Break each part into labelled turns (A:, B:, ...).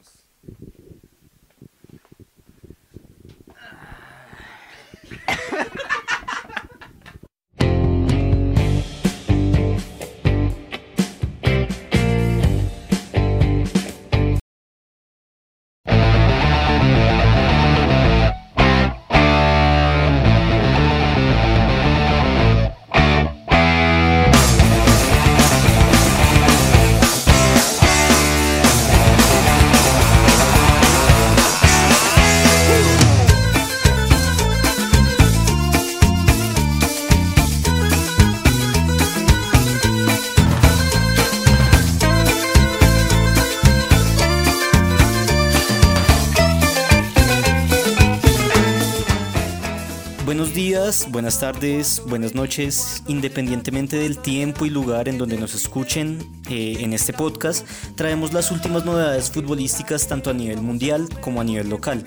A: Vamos. Días, buenas tardes, buenas noches, independientemente del tiempo y lugar en donde nos escuchen eh, en este podcast, traemos las últimas novedades futbolísticas tanto a nivel mundial como a nivel local.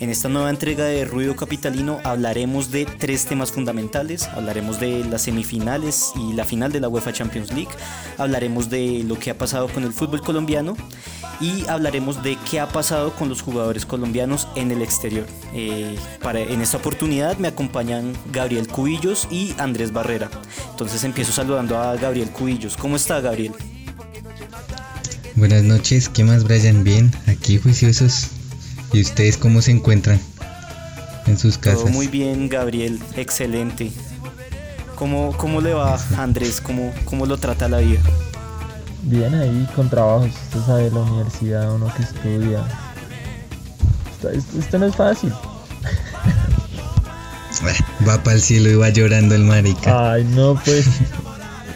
A: En esta nueva entrega de Ruido Capitalino hablaremos de tres temas fundamentales, hablaremos de las semifinales y la final de la UEFA Champions League, hablaremos de lo que ha pasado con el fútbol colombiano y hablaremos de qué ha pasado con los jugadores colombianos en el exterior. Eh, para, en esta oportunidad me acompañan Gabriel Cubillos y Andrés Barrera. Entonces empiezo saludando a Gabriel Cubillos. ¿Cómo está Gabriel?
B: Buenas noches, ¿qué más Brian? Bien, aquí juiciosos. ¿Y ustedes cómo se encuentran en sus casas?
A: Todo muy bien, Gabriel, excelente. ¿Cómo, cómo le va Andrés? ¿Cómo, ¿Cómo lo trata la vida?
C: Bien ahí con trabajos, usted sabe, la universidad, uno que estudia. Esto, esto no es fácil.
B: Va para el cielo y va llorando el marica.
C: Ay, no, pues.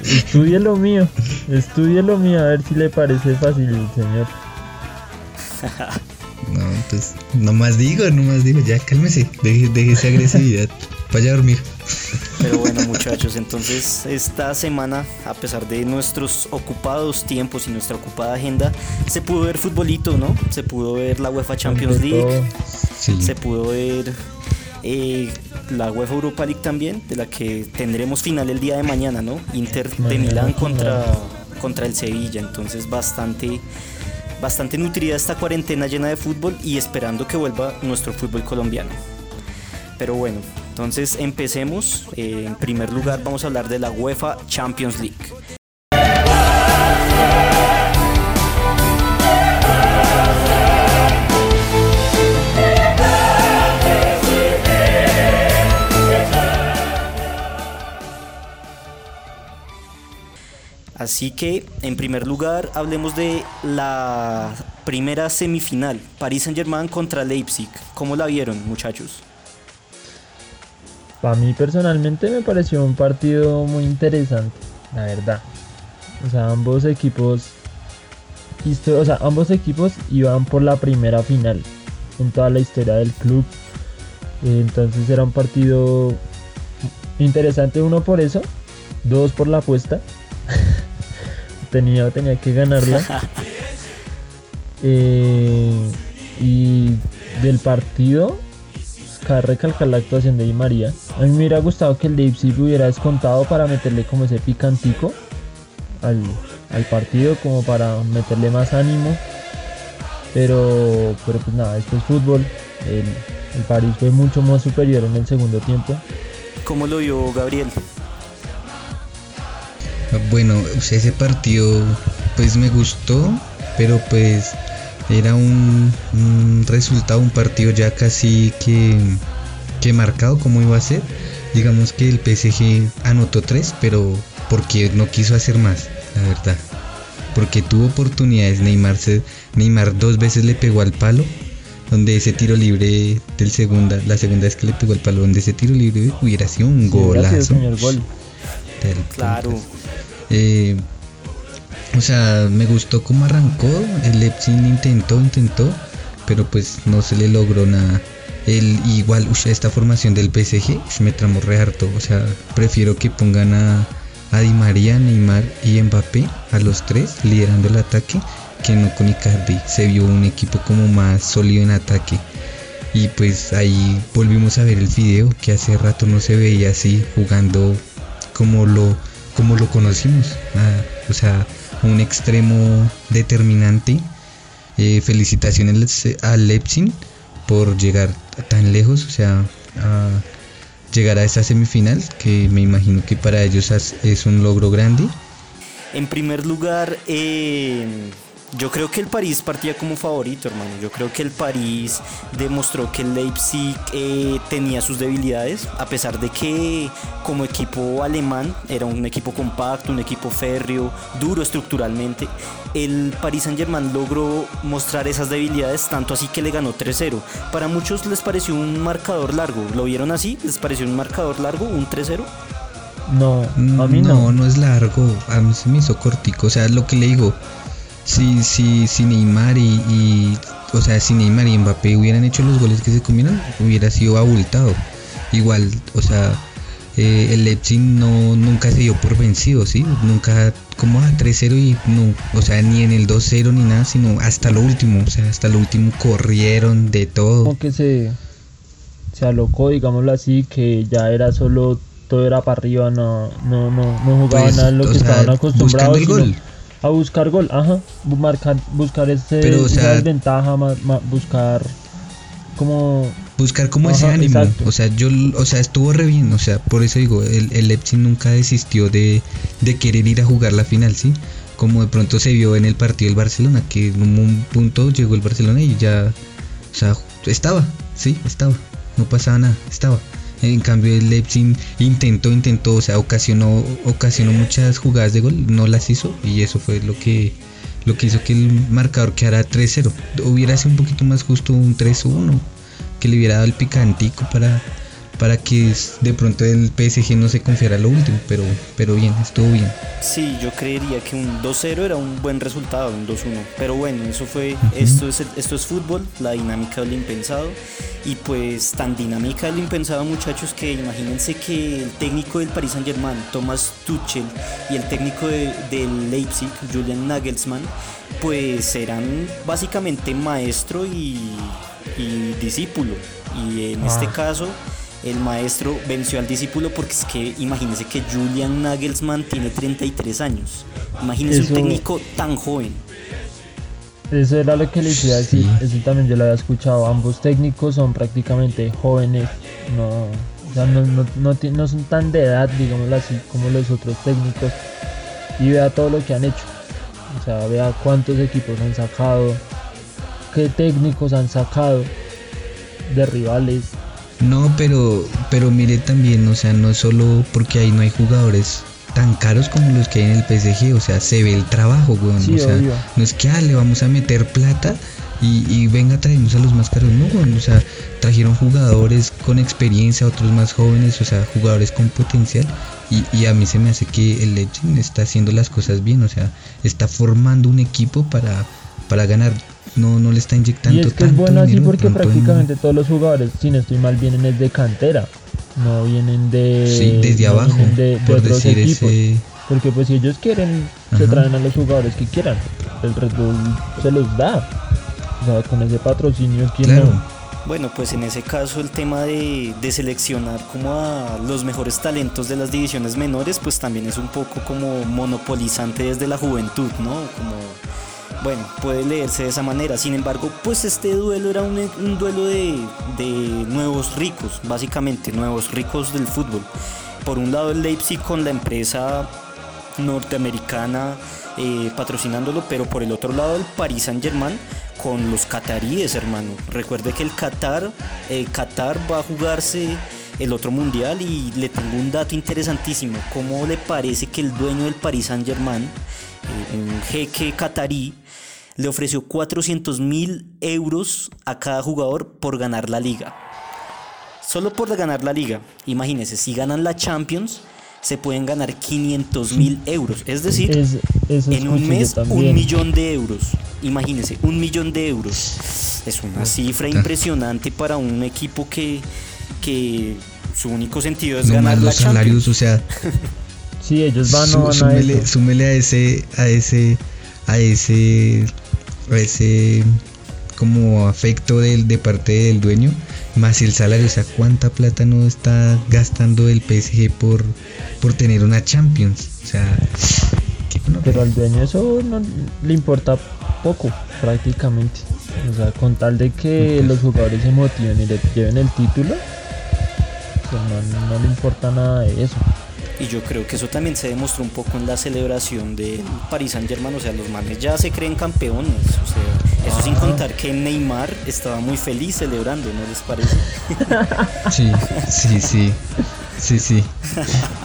C: Estudie lo mío. Estudie lo mío, a ver si le parece fácil, señor.
B: No, pues, nomás digo, nomás digo, ya cálmese, deje, deje esa agresividad. Vaya a dormir.
A: Pero bueno muchachos, entonces esta semana, a pesar de nuestros ocupados tiempos y nuestra ocupada agenda, se pudo ver futbolito, ¿no? Se pudo ver la UEFA Champions League,
B: Sí.
A: se pudo ver eh, la UEFA Europa League también, de la que tendremos final el día de mañana, ¿no? Inter de Milán contra, contra el Sevilla, entonces bastante, bastante nutrida esta cuarentena llena de fútbol y esperando que vuelva nuestro fútbol colombiano. Pero bueno, entonces empecemos. Eh, en primer lugar vamos a hablar de la UEFA Champions League. Así que, en primer lugar, hablemos de la primera semifinal, Paris Saint-Germain contra Leipzig. ¿Cómo la vieron, muchachos?
C: Para mí personalmente me pareció un partido muy interesante, la verdad. O sea, ambos equipos, o sea, ambos equipos iban por la primera final en toda la historia del club. Entonces era un partido interesante uno por eso, dos por la apuesta. Tenía, tenía que ganarla. Eh, y del partido, cabe recalcar la actuación de Di María. A mí me hubiera gustado que el Leipzig hubiera descontado para meterle como ese picantico al, al partido, como para meterle más ánimo. Pero, pero pues nada, esto es fútbol. El, el París fue mucho más superior en el segundo tiempo.
A: ¿Cómo lo vio Gabriel?
B: Bueno, o sea, ese partido pues me gustó, pero pues era un, un resultado, un partido ya casi que, que marcado como iba a ser. Digamos que el PSG anotó tres, pero porque no quiso hacer más, la verdad. Porque tuvo oportunidades, Neymar, se, Neymar dos veces le pegó al palo, donde ese tiro libre del segunda, la segunda vez que le pegó al palo, donde ese tiro libre hubiera sido un
C: Sí,
B: golazo.
C: gol.
A: Claro.
B: Eh, o sea, me gustó cómo arrancó. El Leipzig intentó, intentó, pero pues no se le logró nada. El, igual, ush, esta formación del PSG ush, me tramó re harto. O sea, prefiero que pongan a, a Di María, Neymar y Mbappé, a los tres, liderando el ataque, que no con Icardi. Se vio un equipo como más sólido en ataque. Y pues ahí volvimos a ver el video que hace rato no se veía así jugando como lo, como lo conocimos. o sea, un extremo determinante eh, felicitaciones al Leipzig por llegar tan lejos, o sea, a llegar a esta semifinal, que me imagino que para ellos es un logro grande.
A: En primer lugar, eh, yo creo que el París partía como favorito, hermano. Yo creo que el París demostró que el Leipzig eh, tenía sus debilidades, a pesar de que como equipo alemán era un equipo compacto, un equipo férreo, duro estructuralmente. El Paris Saint-Germain logró mostrar esas debilidades, tanto así que le ganó 3-0. Para muchos les pareció un marcador largo. ¿Lo vieron así? ¿Les pareció un marcador largo, un 3-0?
C: No, a mí no.
B: No, no es largo. A mí se me hizo cortico. O sea, lo que le digo si, si, si Neymar y, o sea, si Neymar y Mbappé hubieran hecho los goles que se comieron, hubiera sido abultado. Igual, o sea, eh, el Leipzig no, nunca se dio por vencido, ¿sí? Nunca como a 3-0 y no, o sea, ni en el 2-0 ni nada, sino hasta lo último, o sea, hasta lo último corrieron de todo.
C: Como que se, se alocó, digámoslo así, que ya era solo, todo era para arriba, no, no, no, no jugaban pues, nada lo que estaban acostumbrados a buscar gol, ajá, marcar, buscar ese, Pero, esa desventaja, buscar como
B: buscar como ese ánimo, o sea, yo, o sea, estuvo re bien, o sea, por eso digo, el, el Leipzig nunca desistió de, de querer ir a jugar la final, ¿sí? Como de pronto se vio en el partido del Barcelona, que en un punto llegó el Barcelona y ya, o sea, estaba, sí, estaba, no pasaba nada, estaba. En cambio el Leipzig intentó, intentó, o sea, ocasionó, ocasionó muchas jugadas de gol, no las hizo y eso fue lo que lo que hizo que el marcador quedara 3-0. Hubiera sido un poquito más justo un 3-1, que le hubiera dado el picantico para para que de pronto el PSG no se confiara lo último, pero, pero bien, estuvo bien.
A: Sí, yo creería que un 2-0 era un buen resultado, un 2-1. Pero bueno, eso fue, esto, es, esto es fútbol, la dinámica del impensado. Y pues tan dinámica del impensado, muchachos, que imagínense que el técnico del Paris Saint Germain, Thomas Tuchel, y el técnico del Leipzig, Julian Nagelsmann, pues eran básicamente maestro y, discípulo. Y en este ah. caso el maestro venció al discípulo porque es que imagínense que Julian Nagelsmann tiene 33 años. Imagínense un técnico tan joven.
C: Eso era lo que le decía decir, eso también yo lo había escuchado. Ambos técnicos son prácticamente jóvenes, no, no, son tan de edad, digámoslo así, como los otros técnicos. Y vea todo lo que han hecho. O sea, vea cuántos equipos han sacado, qué técnicos han sacado de rivales
B: no, pero, pero mire también, o sea, no es solo porque ahí no hay jugadores tan caros como los que hay en el PSG, o sea, se ve el trabajo, weón. o sea, no es que ah, le vamos a meter plata y, y venga, traemos a los más caros, no, weón. O sea, trajeron jugadores con experiencia, otros más jóvenes, o sea, jugadores con potencial. Y, y a mí se me hace que el Legend está haciendo las cosas bien, o sea, está formando un equipo para, para ganar no, no le está inyectando.
C: Y es que es bueno así porque prácticamente todos los jugadores, si no estoy mal, vienen desde cantera, no vienen de.
B: Sí, desde abajo, de, por decir Ese...
C: Porque pues si ellos quieren, se traen a los jugadores que quieran. El Red Bull se los da. O sea, con ese patrocinio, ¿quién no?
A: Bueno, pues en ese caso el tema de, de, seleccionar como a los mejores talentos de las divisiones menores, pues también es un poco como monopolizante desde la juventud, ¿no? Como bueno, puede leerse de esa manera. Sin embargo, pues este duelo era un, duelo de, nuevos ricos, básicamente, nuevos ricos del fútbol. Por un lado el Leipzig con la empresa norteamericana eh, patrocinándolo, pero por el otro lado el Paris Saint Germain con los cataríes, hermano. Recuerde que el Qatar, Qatar va a jugarse el otro mundial y le tengo un dato interesantísimo. ¿Cómo le parece que el dueño del Paris Saint Germain, eh, un jeque catarí, le ofreció 400 mil euros a cada jugador por ganar la liga. Solo por ganar la liga. Imagínense, si ganan la Champions, se pueden ganar 500 mil euros. Es decir, en un mes un millón de euros. Imagínense, un millón de euros. Es una cifra impresionante para un equipo que, que su único sentido es ganar
B: los salarios, o sea.
C: sí, ellos van, a
B: súmele a ese, a ese, a ese ese como afecto de, de parte del dueño, más el salario, o sea, cuánta plata no está gastando el PSG por, por tener una Champions, o sea,
C: pero al dueño eso no le importa poco, prácticamente. O sea, con tal de que los jugadores se motiven y le lleven el título, pues no, no le importa nada de eso.
A: Y yo creo que eso también se demostró un poco en la celebración del Paris Saint Germain. O sea, los manes ya se creen campeones. O sea, eso sin contar que Neymar estaba muy feliz celebrando, ¿no les parece?
B: Sí, sí, sí. Sí, sí.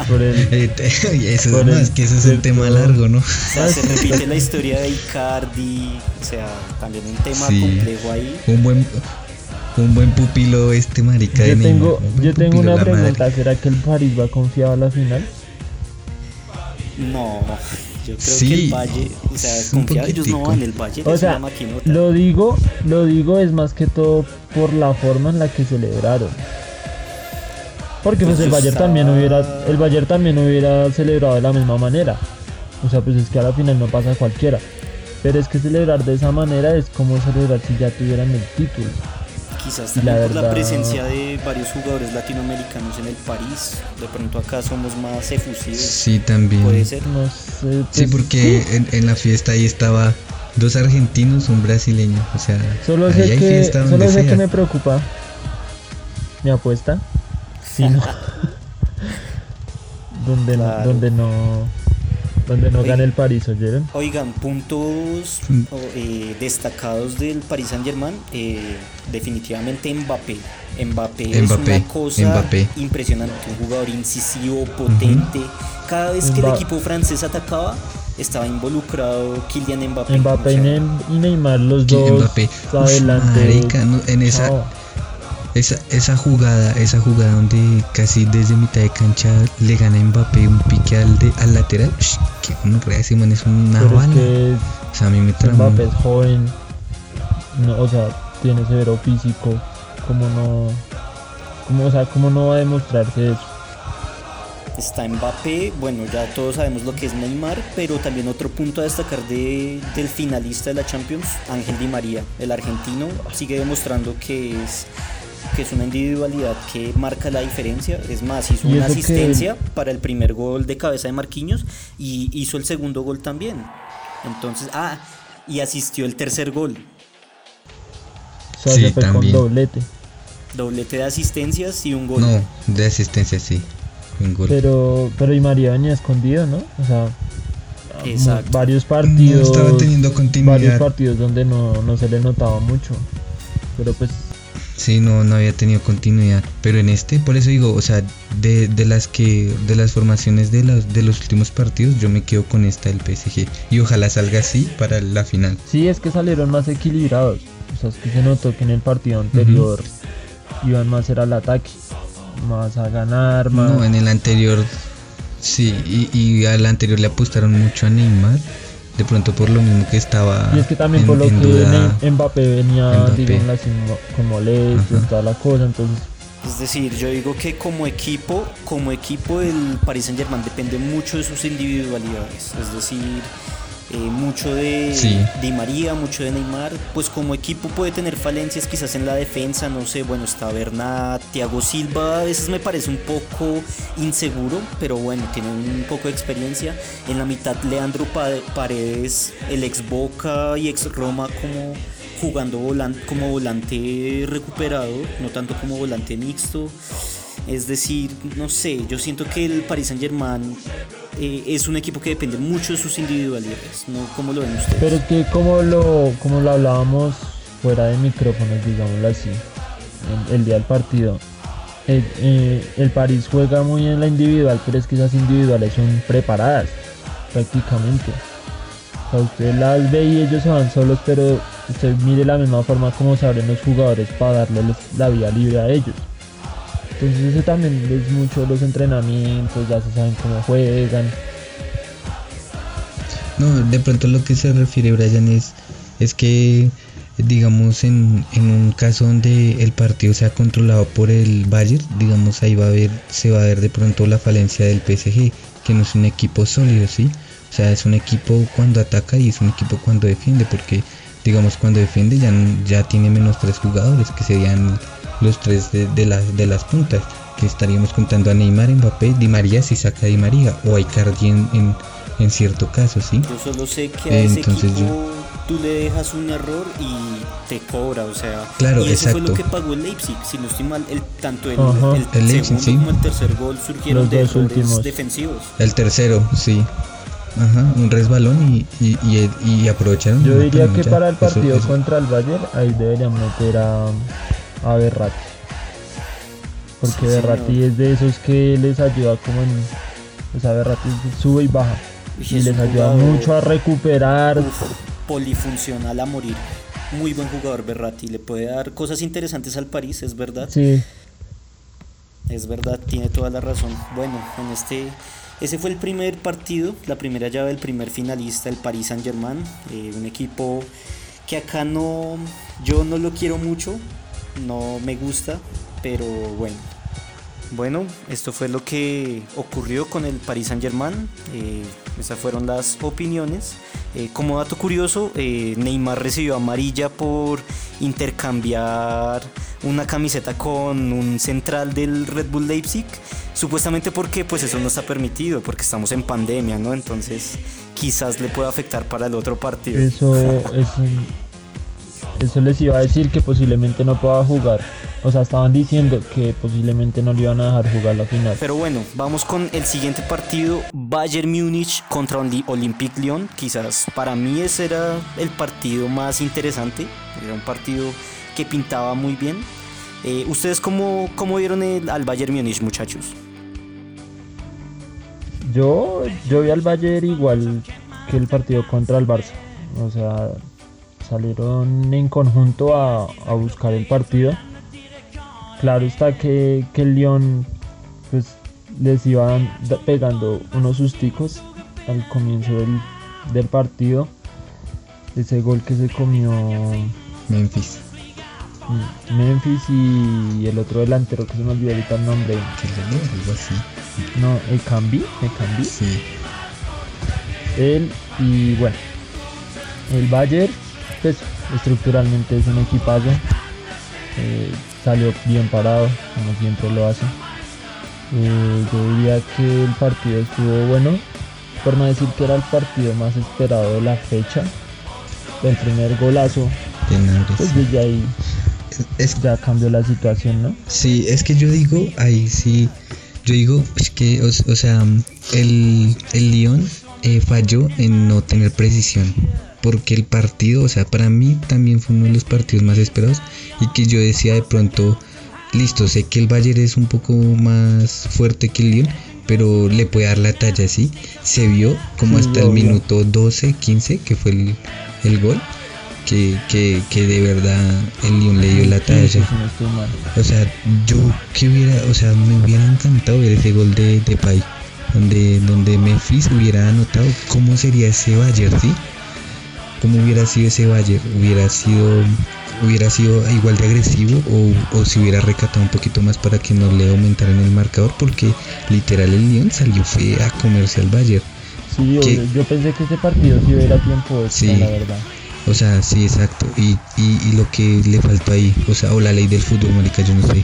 C: Por el,
B: Eh, eso,
C: Por
B: no,
C: el
B: es que eso es un tema largo, ¿no?
A: O sea, se repite la historia de Icardi. O sea, también un tema
B: Sí.
A: complejo ahí.
B: Un buen un buen pupilo este marica de
C: yo
B: Neymar,
C: tengo, yo tengo una
B: madre.
C: pregunta, ¿será que el París va confiado a la final?
A: No, yo creo que
B: Sí,
A: el Valle, o sea, confiar ellos no van, el Valle
C: O
A: es
C: sea,
A: una maquinota.
C: Lo digo, lo digo es más que todo por la forma en la que celebraron. Porque pues
A: Pues
C: el
A: yo
C: Bayern
A: estaba-
C: también hubiera, el Bayern también hubiera celebrado de la misma manera. O sea, pues es que a la final no pasa cualquiera. Pero es que celebrar de esa manera es como celebrar si ya tuvieran el título.
A: Quizás
C: y la
A: también por la presencia de varios jugadores latinoamericanos en el París. De pronto acá somos más efusivos.
B: Sí, también.
A: Puede ser.
C: No sé.
B: Sí,
C: pues,
B: porque en, en la fiesta ahí estaba dos argentinos, un brasileño, o sea,
C: Solo
B: ahí
C: sé
B: hay
C: que,
B: fiesta donde
C: solo sé
B: sea.
C: que me preocupa. Mi apuesta. Si no. donde no,
A: Claro.
C: donde no. Donde no gane el París, ¿oyeron?
A: Oigan, puntos
B: Mm.
A: eh, destacados del Paris Saint Germain, definitivamente Mbappé. Mbappé, es
B: Mbappé,
A: una cosa
B: Mbappé.
A: impresionante, un jugador incisivo, potente. Cada vez que el
C: Mba-
A: equipo francés atacaba, estaba involucrado Kylian Mbappé.
C: Mbappé
A: O
C: y,
A: sea,
C: Nem- y Neymar, los dos
B: Mbappé, uf,
C: adelante.
B: marica, no, en esa,
C: Chao.
B: Esa, esa jugada, esa jugada donde casi desde mitad de cancha le gana a Mbappé un pique al, de, al lateral, que uno ese man es una
C: Pero es
B: bala.
C: que
B: O sea, a mí me tramó.
C: Mbappé es joven. No, o sea, tiene severo físico. Como no. Como, o sea, ¿cómo no va a demostrarse eso?
A: Está Mbappé, bueno, ya todos sabemos lo que es Neymar, pero también otro punto a destacar de, del finalista de la Champions, Ángel Di María, el argentino, sigue demostrando que es, que es una individualidad que marca la diferencia. Es más, hizo
C: Y
A: una
C: que-
A: asistencia para el primer gol de cabeza de Marquinhos y hizo el segundo gol también. Entonces, ah, y asistió el tercer gol.
C: O sea,
B: Sí,
C: se fue
B: también.
C: con doblete.
A: Doblete de asistencias y un gol.
B: No, de asistencia sí. Un gol.
C: Pero, pero María venía escondido, ¿no? O sea,
A: Exacto.
C: varios
B: no
C: partidos.
B: estaba teniendo
C: varios
B: continuidad.
C: partidos donde no, no se le notaba mucho. Pero pues,
B: Sí, no, no había tenido continuidad. Pero en este, por eso digo, o sea, de, de las que, de las formaciones de los, de los últimos partidos, yo me quedo con esta del PSG. Y ojalá salga así para la final.
C: sí es que salieron más equilibrados. O sea, es que se notó que en el partido anterior iban más era al ataque. Más a ganar, más.
B: No, en el anterior, sí, y, y al anterior le apostaron mucho a Neymar. De pronto por lo mismo que estaba
C: Y es que también
B: en,
C: por lo
B: en
C: que
B: duda.
C: Mbappé venía,
B: Mbappé.
C: mo- con molestias, toda la cosa, entonces
A: Es decir, yo digo que como equipo, como equipo el Paris Saint Germain depende mucho de sus individualidades. Es decir, eh, mucho de
B: Sí.
A: Di María, mucho de Neymar. Pues como equipo puede tener falencias quizás en la defensa, no sé, bueno, está Bernat, Thiago Silva, a veces me parece un poco inseguro, pero bueno, tiene un poco de experiencia. En la mitad Leandro Pa- Paredes, el ex Boca y ex Roma como jugando volan- como volante recuperado, no tanto como volante mixto. Es decir, no sé, yo siento que el Paris Saint Germain es un equipo que depende mucho de sus individualidades, ¿no? ¿Cómo lo ven ustedes?
C: Pero que como lo, como lo hablábamos fuera de micrófonos, digámoslo así, el, día del partido, el, eh, París juega muy en la individual, pero es que esas individuales son preparadas prácticamente. O sea, usted las ve y ellos se van solos, pero usted mire la misma forma como se abren los jugadores para darles la vía libre a ellos. Entonces eso también es mucho los entrenamientos, ya se saben cómo juegan.
B: No, de pronto lo que se refiere Brian es, es que digamos en, en un caso donde el partido sea controlado por el Bayern, digamos ahí va a haber, se va a ver de pronto la falencia del PSG, que no es un equipo sólido, ¿sí? O sea, es un equipo cuando ataca y es un equipo cuando defiende, porque digamos cuando defiende ya, ya tiene menos tres jugadores, que serían los tres de, de, las, de las puntas, que estaríamos contando a Neymar, Mbappé, Di María si saca Di María, o a Icardi en, en, en cierto caso, ¿sí?
A: Yo solo sé que a ese
B: Entonces
A: equipo tú le dejas un error y te cobra, o sea,
B: Claro,
A: y eso fue lo
B: exacto.
A: que pagó el Leipzig, si no estoy mal, el, tanto el,
C: Ajá.
A: el
B: El Leipzig,
A: segundo
B: sí.
A: como el tercer gol surgieron
C: Los
A: de
C: dos
A: errores
C: últimos.
A: defensivos.
B: El tercero, sí. Ajá, un resbalón y, y, y, y aprovecharon.
C: Yo diría que para el
B: Eso-
C: partido
B: eso-
C: contra el Bayern, ahí deberían meter a, a Berratti. Porque
A: Sí,
C: Berratti
A: señor.
C: es de esos que les ayuda como en... O sea, Berratti sube y baja.
A: Y
C: Y
A: es
C: les ayuda mucho a recuperar.
A: Uf, polifuncional a morir. Muy buen jugador Berratti, le puede dar cosas interesantes al París, es verdad.
C: Sí,
A: Es verdad, tiene toda la razón. Bueno, en este ese fue el primer partido, la primera llave del primer finalista, el Paris Saint-Germain, eh, un equipo que acá no yo no lo quiero mucho, no me gusta, pero bueno. Bueno, esto fue lo que ocurrió con el Paris Saint-Germain. eh, esas fueron las opiniones. Eh, como dato curioso, eh, Neymar recibió amarilla por intercambiar una camiseta con un central del Red Bull Leipzig. Supuestamente porque pues eso no está permitido, porque estamos en pandemia, ¿no? Entonces quizás le pueda afectar para el otro partido.
C: eso es Eso les iba a decir que posiblemente no pueda jugar. O sea, estaban diciendo que posiblemente no le iban a dejar jugar la final.
A: Pero bueno, vamos con el siguiente partido, Bayern Múnich contra Olympique Lyon. Quizás para mí ese era el partido más interesante, era un partido que pintaba muy bien. Eh, ¿Ustedes cómo, cómo vieron el- al Bayern Múnich, muchachos?
C: Yo, yo vi al Bayern igual que el partido contra el Barça. O sea, salieron en conjunto a, a buscar el partido. Claro está que, que el Lyon pues les iban pegando unos susticos al comienzo del, del partido. Ese gol que se comió
B: Memphis.
C: Memphis y el otro delantero que se me olvidó ahorita el nombre.
B: algo así.
C: No, el Cambi, el Cambi.
B: Sí.
C: él y bueno el Bayern pues estructuralmente es un equipazo. Eh, salió bien parado como siempre lo hace. Eh, yo diría que el partido estuvo bueno por no decir que era el partido más esperado de la fecha. El primer golazo pues desde ahí
B: Es,
C: ya cambió la situación no
B: Sí, es que yo digo, ahí sí, yo digo es que, o, o sea, el, el Lyon eh, falló en no tener precisión, porque el partido, o sea, para mí también fue uno de los partidos más esperados y que yo decía de pronto, listo, sé que el Bayern es un poco más fuerte que el Lyon, pero le puede dar la talla, ¿sí? Se vio como hasta el minuto 12, 15, que fue el, el gol, que, que, que de verdad el Lyon le dio la talla. O sea, yo que hubiera, o sea, me hubiera encantado ver ese gol de, de Pay, donde, donde Memphis hubiera anotado cómo sería ese Bayern, ¿sí? Cómo hubiera sido ese Bayern, hubiera sido, hubiera sido igual de agresivo o, o si hubiera recatado un poquito más para que no le aumentaran el marcador, porque literal el Lyon salió fue a comerse al Bayern.
C: Sí, yo pensé que este partido sí era tiempo extra,
B: Sí.
C: la verdad.
B: O sea, sí, exacto. Y, y, y lo que le faltó ahí, o sea, o la ley del fútbol, marica, yo no sé.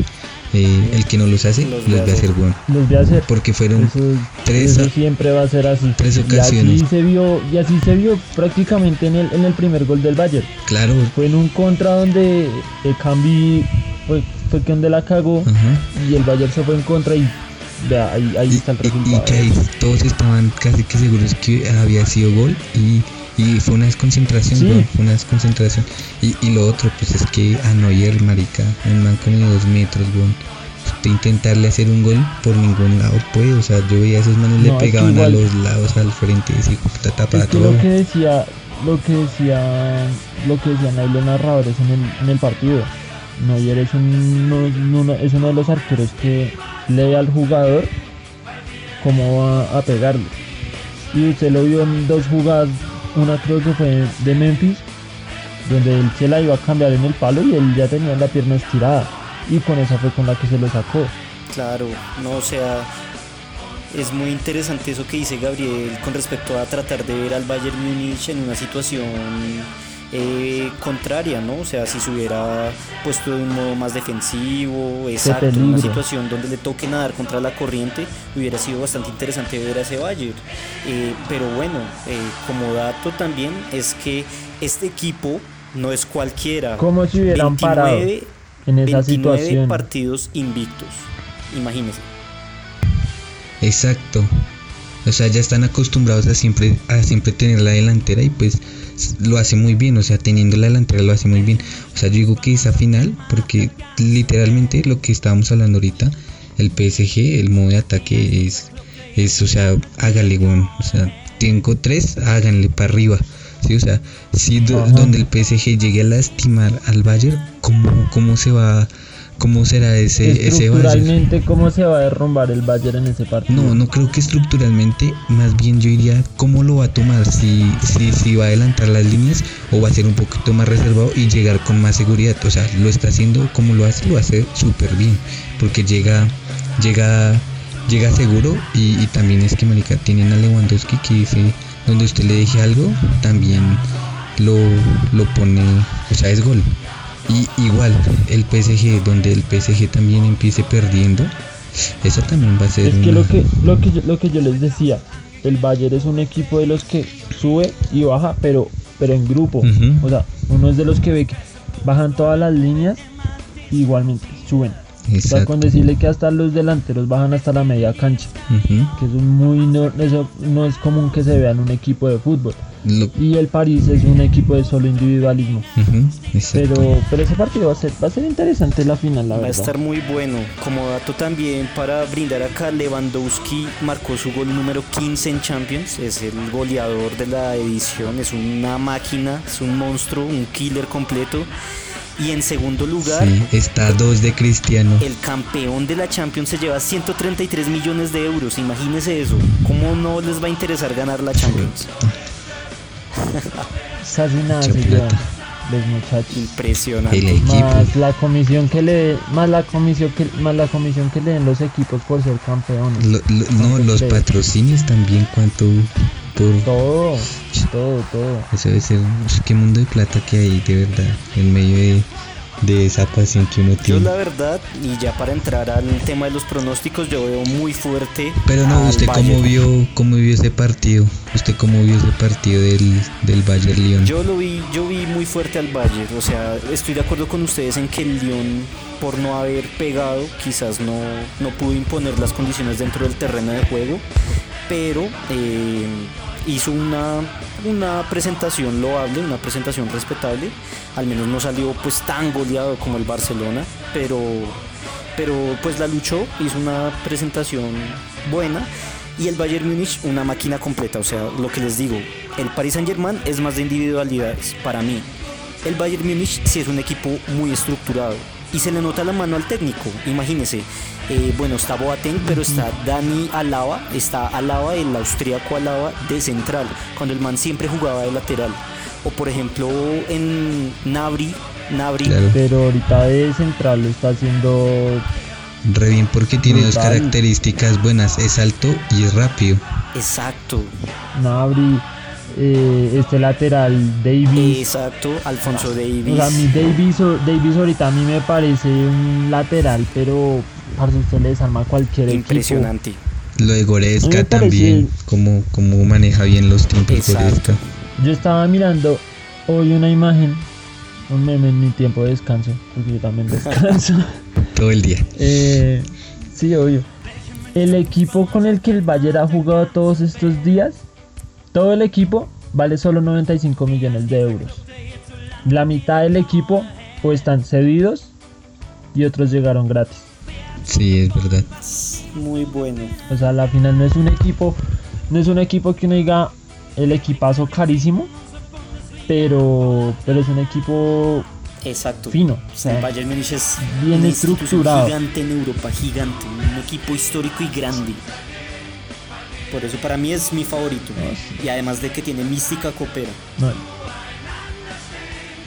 B: Eh, el que no los hace,
A: Los
B: los,
A: ve
B: ve a hacer bueno.
C: Los voy a hacer.
B: Porque fueron
C: Eso,
B: tres,
C: eso siempre va a ser así.
B: tres
C: Y
B: ocasiones.
C: así se vio, y así se vio prácticamente en el, en el primer gol del Bayern.
B: claro,
C: Fue en un contra donde el Cambi fue, fue que donde la cagó
B: ajá.
C: y el Bayern se fue en contra y ahí, ahí
B: Y,
C: está el
B: y- y
C: resultado.
B: que ahí todos estaban casi que seguros que había sido gol y, y fue una desconcentración,
C: Sí.
B: fue una desconcentración. Y, y lo otro, pues es que a Neuer, marica, un man como de dos metros. Usted intentarle hacer un gol por ningún lado puede, o sea, yo veía a esos manes
C: No,
B: le pegaban
C: igual-
B: a los lados, al frente, y así, puta,
C: que
B: todo.
C: lo que decía, lo que decía, lo que decían ahí los narradores en el, en el partido. Neuer es un- uno, uno- es uno de los arqueros que lee al jugador cómo va a pegarle. Y usted lo vio en dos jugadas, una creo que fue de Memphis, donde él se la iba a cambiar en el palo y él ya tenía la pierna estirada. Y con esa fue con la que se lo sacó.
A: Claro, no, o sea, es muy interesante eso que dice Gabriel con respecto a tratar de ver al Bayern Múnich en una situación eh, contraria, ¿no? O sea, si se hubiera puesto de un modo más defensivo, exacto, en una situación donde le toque nadar contra la corriente, hubiera sido bastante interesante ver a ese Bayern. Eh, pero bueno, eh, como dato también es que este equipo no es cualquiera.
C: Como si hubieran parado en esa 29
A: partidos invictos, imagínense.
B: Exacto. O sea, ya están acostumbrados a siempre, a siempre tener la delantera y pues lo hace muy bien, o sea, teniendo la delantera lo hace muy bien. O sea, yo digo que esa final, porque literalmente lo que estábamos hablando ahorita, el PSG, el modo de ataque es, es o sea, hágale, bueno, o sea, tengo tres, háganle para arriba. Sí, o sea, si donde el PSG llegue a lastimar al Bayern, ¿cómo, cómo se va ¿Cómo será ese, ese
C: Estructuralmente, ¿cómo se va a derrumbar el Bayern en ese partido?
B: No, no creo que estructuralmente, más bien yo diría cómo lo va a tomar, si, si, si va a adelantar las líneas o va a ser un poquito más reservado y llegar con más seguridad. O sea, lo está haciendo como lo hace, lo hace súper bien, porque llega, llega, llega seguro y, también es que, marica, tienen a Lewandowski que dice, donde usted le deje algo, también lo, lo pone, o sea, es gol. Y igual, el PSG, donde el PSG también empiece perdiendo, eso también va a ser.
C: Es que, lo, que, lo, que yo, lo que yo les decía, el Bayern es un equipo de los que sube y baja, pero, pero en grupo. O sea, uno es de los que ve que bajan todas las líneas y igualmente suben. O sea, con decirle que hasta los delanteros bajan hasta la media cancha, que es muy no, eso no es común que se vea en un equipo de fútbol. Y el París es un equipo de solo individualismo. pero, pero ese partido va a ser, va a ser interesante la final, la
A: va
C: verdad.
A: Va a estar muy bueno. Como dato también para brindar acá, Lewandowski marcó su gol número 15 en Champions. Es el goleador de la edición. Es una máquina, es un monstruo, un killer completo. Y en segundo lugar,
B: está dos de Cristiano.
A: El campeón de la Champions se lleva 133 millones de euros. Imagínese eso. ¿Cómo no les va a interesar ganar la Champions?
C: Casi nada se los muchachos.
A: Impresionante.
C: Más la comisión que le más la comisión que más la comisión que le den los equipos por ser campeones.
B: no, los patrocinios también cuánto por
C: todo, todo, todo.
B: Eso debe ser qué mundo de plata que hay de verdad en medio de de esa pasión que uno tiene.
A: Yo la verdad, y ya para entrar al tema de los pronósticos, yo veo muy fuerte.
B: Pero no, ¿usted cómo vio, cómo vio ese partido? ¿Usted cómo vio ese partido del, del Bayern Lyon?
A: Yo lo vi, yo vi muy fuerte al Bayern. O sea, estoy de acuerdo con ustedes en que el Lyon, por no haber pegado, quizás no, no pudo imponer las condiciones dentro del terreno de juego. Pero eh, hizo una, una presentación loable, una presentación respetable. Al menos no salió pues tan goleado como el Barcelona, pero, pero pues la luchó, hizo una presentación buena. Y el Bayern Múnich una máquina completa, o sea, lo que les digo, el Paris Saint Germain es más de individualidades para mí. El Bayern Múnich sí es un equipo muy estructurado, y se le nota la mano al técnico. Imagínese, eh, bueno, está Boateng, pero está Dani Alaba, está Alaba, el austríaco Alaba de central, cuando el man siempre jugaba de lateral. O por ejemplo en Nabri, Nabri.
C: Pero ahorita de central lo está haciendo
B: re bien porque tiene dos características buenas, es alto y es rápido.
A: Exacto.
C: Nabri eh, este lateral Davis.
A: Exacto, Alfonso Davis.
C: O sea, mi Davis, Davis ahorita a mí me parece un lateral, pero para usted le desarma cualquier
A: Impresionante.
B: Lo de Goretzka también, como, como maneja bien los tiempos Goretzka.
C: Yo estaba mirando hoy una imagen, un meme en mi tiempo de descanso, porque yo también descanso.
B: Todo el día.
C: Eh, sí, obvio. El equipo con el que el Bayern ha jugado todos estos días todo el equipo vale solo 95 millones de euros. La mitad del equipo o están cedidos y otros llegaron gratis.
B: Sí, es verdad.
A: Muy bueno.
C: O sea, la final no es un equipo, no es un equipo que uno diga el equipazo carísimo, pero, pero es un equipo
A: Exacto.
C: Fino.
A: el Bayern Munich es
C: bien estructurado.
A: gigante en Europa, gigante, un equipo histórico y grande. Por eso para mí es mi favorito. Y además de que tiene mística copera.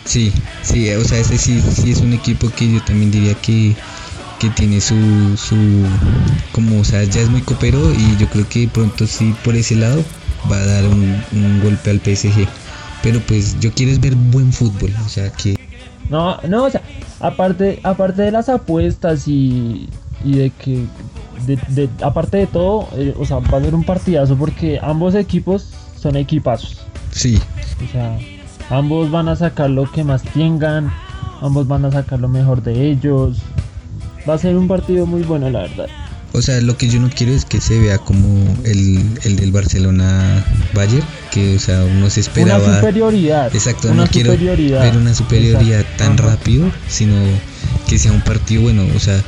B: Sí, sí, o sea, ese sí, sí es un equipo que yo también diría que, que tiene su, su, como, o sea, ya es muy copero y yo creo que pronto sí por ese lado va a dar un, golpe al PSG. Pero pues yo quiero es ver buen fútbol, o sea que...
C: No, no, o sea, aparte, aparte de las apuestas y, y de que, de, de- aparte de todo, eh, o sea, va a ser un partidazo porque ambos equipos son equipazos.
B: Sí,
C: O sea, ambos van a sacar lo que más tengan, ambos van a sacar lo mejor de ellos. Va a ser un partido muy bueno, la verdad.
B: o sea, lo que yo no quiero es que se vea como el, el del Barcelona Bayern, que o sea, uno se esperaba...
C: Una superioridad.
B: Exacto,
C: una
B: no quiero
C: superioridad.
B: ver una superioridad
C: Exacto.
B: tan
C: Ajá.
B: rápido, sino que sea un partido bueno, o sea,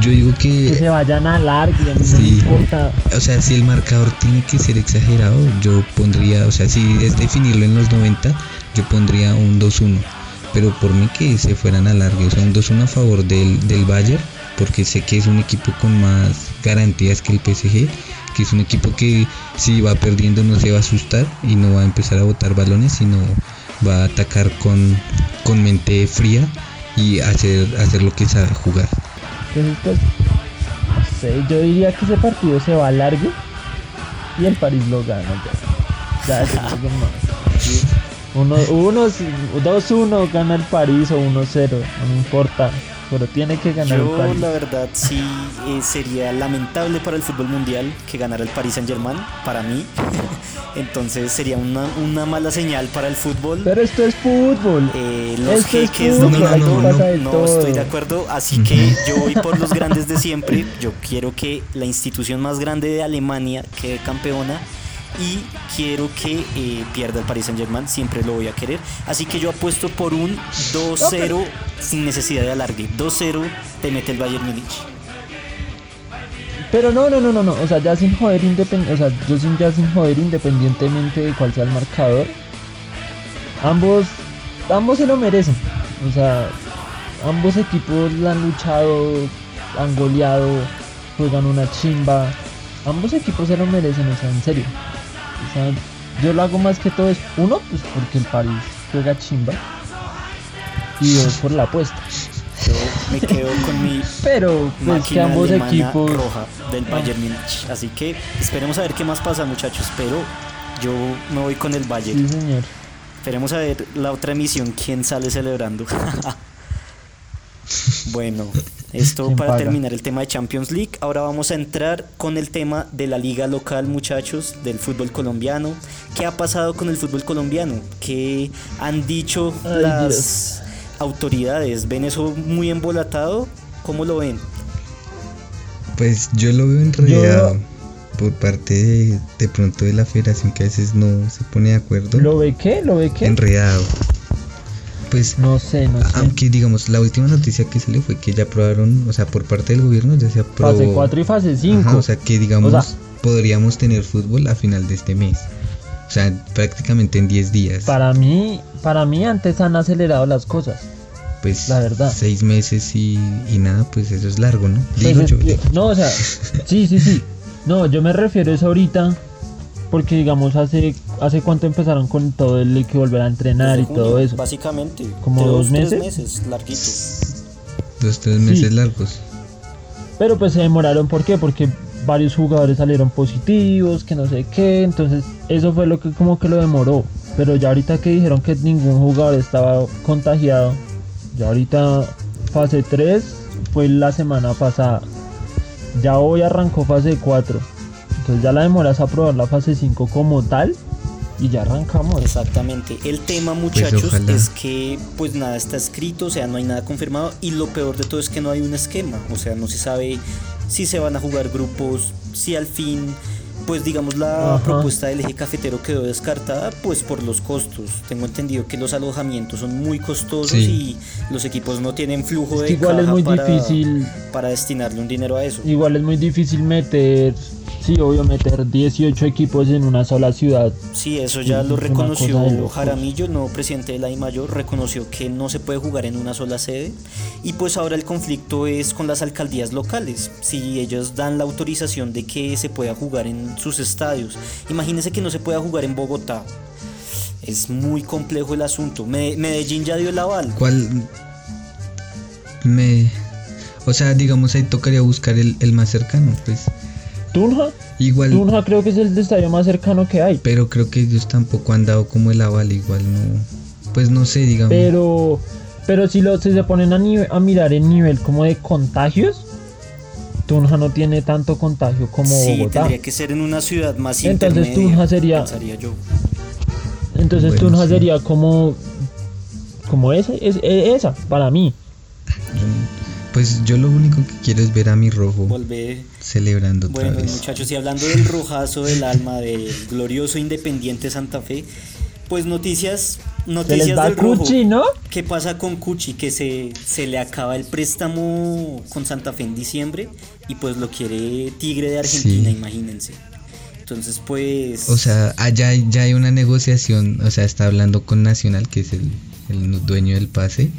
B: yo digo
C: Que se
B: que...
C: vayan a no
B: Sí.
C: me importa.
B: O sea, si el marcador tiene que ser exagerado, yo pondría, o sea, si es definirlo en los 90, yo pondría un 2-1. Pero por mí que se fueran a largo, o sea, un 2-1 a favor del, del Bayern, porque sé que es un equipo con más garantías que el PSG, que es un equipo que si va perdiendo no se va a asustar y no va a empezar a botar balones, sino va a atacar con, con mente fría y hacer, hacer lo que sabe jugar.
C: Entonces, pues, no sé, yo diría que ese partido se va largo y el París lo gana ya. Ya, es algo más. Uno, uno, 2-1 gana el París o 1-0, no me importa, pero tiene que ganar el
A: Yo
C: París.
A: la verdad sí eh, sería lamentable para el fútbol mundial que ganara el Paris Saint Germain, para mí. Entonces sería una, una mala señal para el fútbol.
C: Pero esto es fútbol.
A: Eh, los
C: Esto es
A: jeques
C: fútbol,
A: dominando,
B: aquí
A: no,
C: de
A: no,
C: todo.
A: estoy de acuerdo, así que yo voy por los grandes de siempre, yo quiero que la institución más grande de Alemania quede campeona y quiero que eh, pierda el Paris Saint Germain, siempre lo voy a querer, así que yo apuesto por un 2-0 sin necesidad de alargue, 2-0 te mete el Bayern Múnich.
C: Pero no, no, no, no, no, o sea, ya sin joder o sea, yo sin ya sin joder independientemente de cuál sea el marcador. Ambos ambos se lo merecen. O sea, ambos equipos la han luchado, han goleado, juegan una chimba. Ambos equipos se lo merecen, o sea, en serio. O sea, yo lo hago más que todo es uno, pues porque el París juega chimba. Y dos por la apuesta.
A: Yo me quedo con mi
C: Pero pues que ambos equipos
A: roja del Bayern Múnich. Así que esperemos a ver qué más pasa, muchachos. Pero yo me voy con el Bayern.
C: Sí, señor.
A: Esperemos a ver la otra emisión, quién sale celebrando. bueno, esto
C: ¿Quién
A: para
C: paga?
A: terminar el tema de Champions League. Ahora vamos a entrar con el tema de la liga local, muchachos, del fútbol colombiano. ¿Qué ha pasado con el fútbol colombiano? ¿Qué han dicho
C: Ay,
A: las autoridades? ¿Ven eso muy embolatado? ¿Cómo lo ven?
B: Pues yo lo veo enredado por parte de, de pronto de la federación que a veces no se pone de acuerdo.
C: ¿Lo ve qué? ¿Lo ve qué?
B: Enredado. Pues
C: No sé, no sé.
B: aunque digamos la última noticia que salió fue que ya aprobaron, o sea, por parte del gobierno ya se aprobó.
C: Fase 4 y fase 5.
B: Ajá, o sea que digamos
C: O sea-
B: podríamos tener fútbol a final de este mes. O sea, prácticamente en 10 días.
C: Para mí, para mí antes han acelerado las cosas.
B: pues
C: la verdad.
B: seis meses y, y nada, pues eso es largo, ¿no?
C: Pues
B: Digo
C: es
B: yo. digo.
C: no, o sea, sí, sí, sí. No, yo me refiero a eso ahorita porque digamos hace hace cuánto empezaron con todo el que volver a entrenar y todo eso.
A: Básicamente.
C: ¿Como
A: de
C: dos
A: tres
C: meses?
A: meses larguitos.
B: Dos, tres
C: Sí.
B: meses largos.
C: Pero pues se demoraron, ¿por qué? Porque varios jugadores salieron positivos, que no sé qué, entonces eso fue lo que como que lo demoró. Pero ya ahorita que dijeron que ningún jugador estaba contagiado, ya ahorita fase 3 fue la semana pasada. Ya hoy arrancó fase 4. Entonces ya la demoras a probar la fase 5 como tal y ya arrancamos.
A: Exactamente. El tema, muchachos, es que pues nada está escrito, o sea, no hay nada confirmado y lo peor de todo es que no hay un esquema, o sea, no se sabe si se van a jugar grupos, si al fin pues digamos la
C: Ajá.
A: propuesta del eje cafetero quedó descartada pues por los costos. Tengo entendido que los alojamientos son muy costosos
B: Sí.
A: y los equipos no tienen flujo
C: Es
A: de
C: que igual es
A: caja
C: muy
A: para,
C: difícil
A: para destinarle un dinero a eso.
C: Igual es muy difícil meter, sí, obvio, meter 18 equipos en una sola ciudad.
A: Sí, eso ya lo
C: es
A: reconoció
C: de.
A: Jaramillo, el nuevo presidente de la I Mayor, reconoció que no se puede jugar en una sola sede y pues ahora el conflicto es con las alcaldías locales, si ellos dan la autorización de que se pueda jugar en sus estadios. Imagínense que no se pueda jugar en Bogotá. Es muy complejo el asunto. Me- Medellín ya dio el aval.
B: ¿Cuál me... O sea, digamos ahí tocaría buscar el, el más cercano, pues.
C: Tunja.
B: Igual,
C: Tunja creo que es el estadio más cercano que hay.
B: pero creo que ellos tampoco han dado como el aval, igual no. Pues no sé, digamos.
C: Pero, pero si, lo, si se ponen a, nive- a mirar el nivel como de contagios, Tunja no tiene tanto contagio como
A: sí,
C: Bogotá.
A: tendría que ser en una ciudad más
C: Entonces, Tunja sería-
A: pensaría yo.
C: Entonces
B: Bueno,
C: Tunja
B: sí.
C: sería como, como ese, es, es- esa, para mí.
B: Pues yo lo único que quiero es ver a mi rojo
A: Volver
B: celebrando otra
A: Bueno,
B: vez.
A: muchachos, y hablando del rojazo del alma del glorioso Independiente Santa Fe, pues noticias,
C: Se les
A: noticias
C: va
A: del rojo.
C: Cuchi, ¿no?
A: ¿Qué pasa con Cuchi? Que se, se le acaba el préstamo con Santa Fe en diciembre y pues lo quiere Tigre de Argentina,
B: Sí.
A: imagínense. Entonces, pues...
B: O sea, allá hay- ya hay una negociación, o sea, está hablando con Nacional, que es el, el dueño del pase.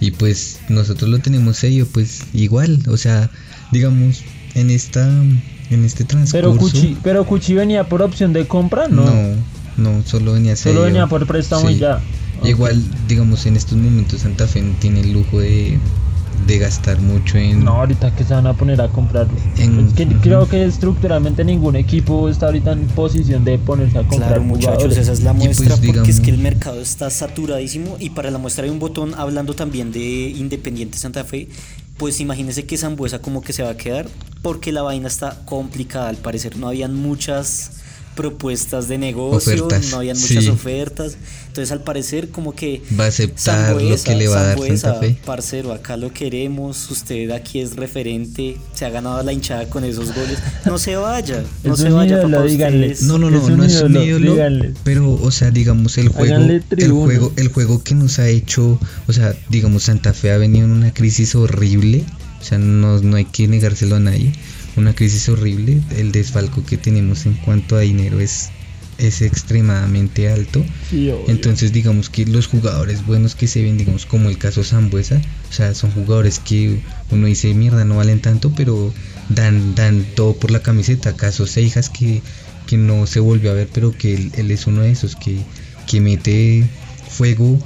B: Y pues nosotros lo tenemos sello, pues igual, o sea, digamos, en esta en este transcurso.
C: Pero Cuchi, pero Cuchi venía por opción de compra, ¿no?
B: no, no, solo venía sello.
C: Solo venía por préstamo y ya.
B: Igual, digamos, en estos momentos Santa Fe no tiene el lujo de, de gastar mucho en...
C: No, ahorita que se van a poner a comprar.
B: En-
C: Es que creo que estructuralmente ningún equipo está ahorita en posición de ponerse a comprar
A: Claro, muchachos,
C: jugadores.
A: esa es la
B: pues,
A: muestra porque es que el mercado está saturadísimo y para la muestra hay un botón hablando también de Independiente Santa Fe, pues imagínense que Zambuesa como que se va a quedar porque la vaina está complicada al parecer, no habían muchas propuestas de negocio,
B: Ofertas,
A: no habían muchas
B: sí.
A: ofertas, entonces al parecer como que
B: Va a aceptar lo que le va a dar
A: Sambuesa,
B: Santa Fe.
A: Parcero, acá lo queremos, usted aquí es referente, se ha ganado la hinchada con esos goles, no se vaya, no
C: Es
A: se vaya
C: ídolo,
A: papá,
C: díganle.
B: No, no, no,
C: Es un
B: no es un
C: ídolo,
B: pero, o sea, digamos, el juego, el juego, el juego que nos ha hecho, o sea, digamos, Santa Fe ha venido en una crisis horrible, o sea, no, no hay que negárselo a nadie, una crisis horrible, el desfalco que tenemos en cuanto a dinero es, es extremadamente alto,
C: Sí,
B: entonces digamos que los jugadores buenos que se ven, digamos como el caso Zambuesa, o sea, son jugadores que uno dice mierda no valen tanto, pero dan, dan todo por la camiseta. Caso Seijas que, que no se volvió a ver, pero que él, él es uno de esos que, que mete fuego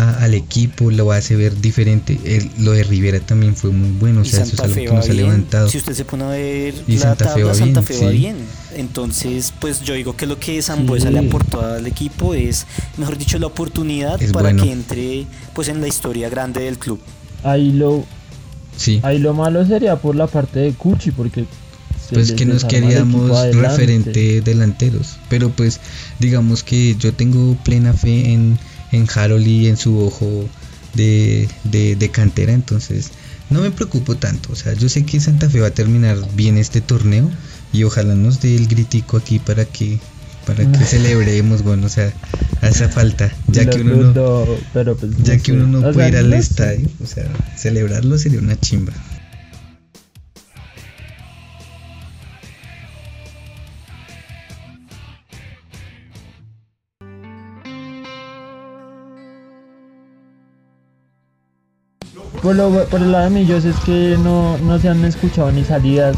B: a- al equipo, lo hace ver diferente. El- lo de Rivera también fue muy bueno, o
A: Y
B: sea, eso es
A: Santa
B: algo
A: Fe
B: que nos ha levantado.
A: Si usted se pone a ver
B: Y
A: la
B: Santa Fe
A: tabla,
B: va
A: Santa
B: bien,
A: Fe va
B: sí.
A: bien. Entonces, pues yo digo que lo que Zambuesa le
C: Sí.
A: aportó al equipo es, mejor dicho, la oportunidad
B: Es
A: para
B: bueno.
A: que entre pues en la historia grande del club.
C: Ahí lo,
B: Sí,
C: ahí lo malo sería por la parte de Cuchi, porque.
B: pues que nos queríamos referente delanteros. Pero pues digamos que yo tengo plena fe en, en Harold y en su ojo de, de, de cantera, entonces no me preocupo tanto. O sea, yo sé que Santa Fe va a terminar bien este torneo y ojalá nos dé el gritico aquí para que para que celebremos, bueno, o sea, hace falta, ya
C: Lo
B: que uno no,
C: pero pues,
B: ya
C: no
B: que uno no puede ir al
C: no
B: estadio, o sea, celebrarlo sería una chimba.
C: Por, por el lado de Millos es que no, no se han escuchado ni salidas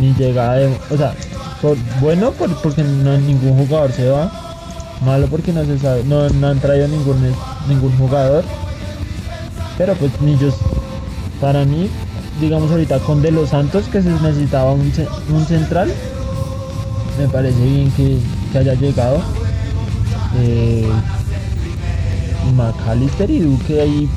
C: ni, ni llegada. O sea, bueno por- porque no, ningún jugador se va. Malo porque no se no, no han traído ningún, ningún jugador. Pero pues Millos, para mí, digamos ahorita con De los Santos que se necesitaba un, un central, me parece bien que, que haya llegado. Eh, McAllister y Duque ahí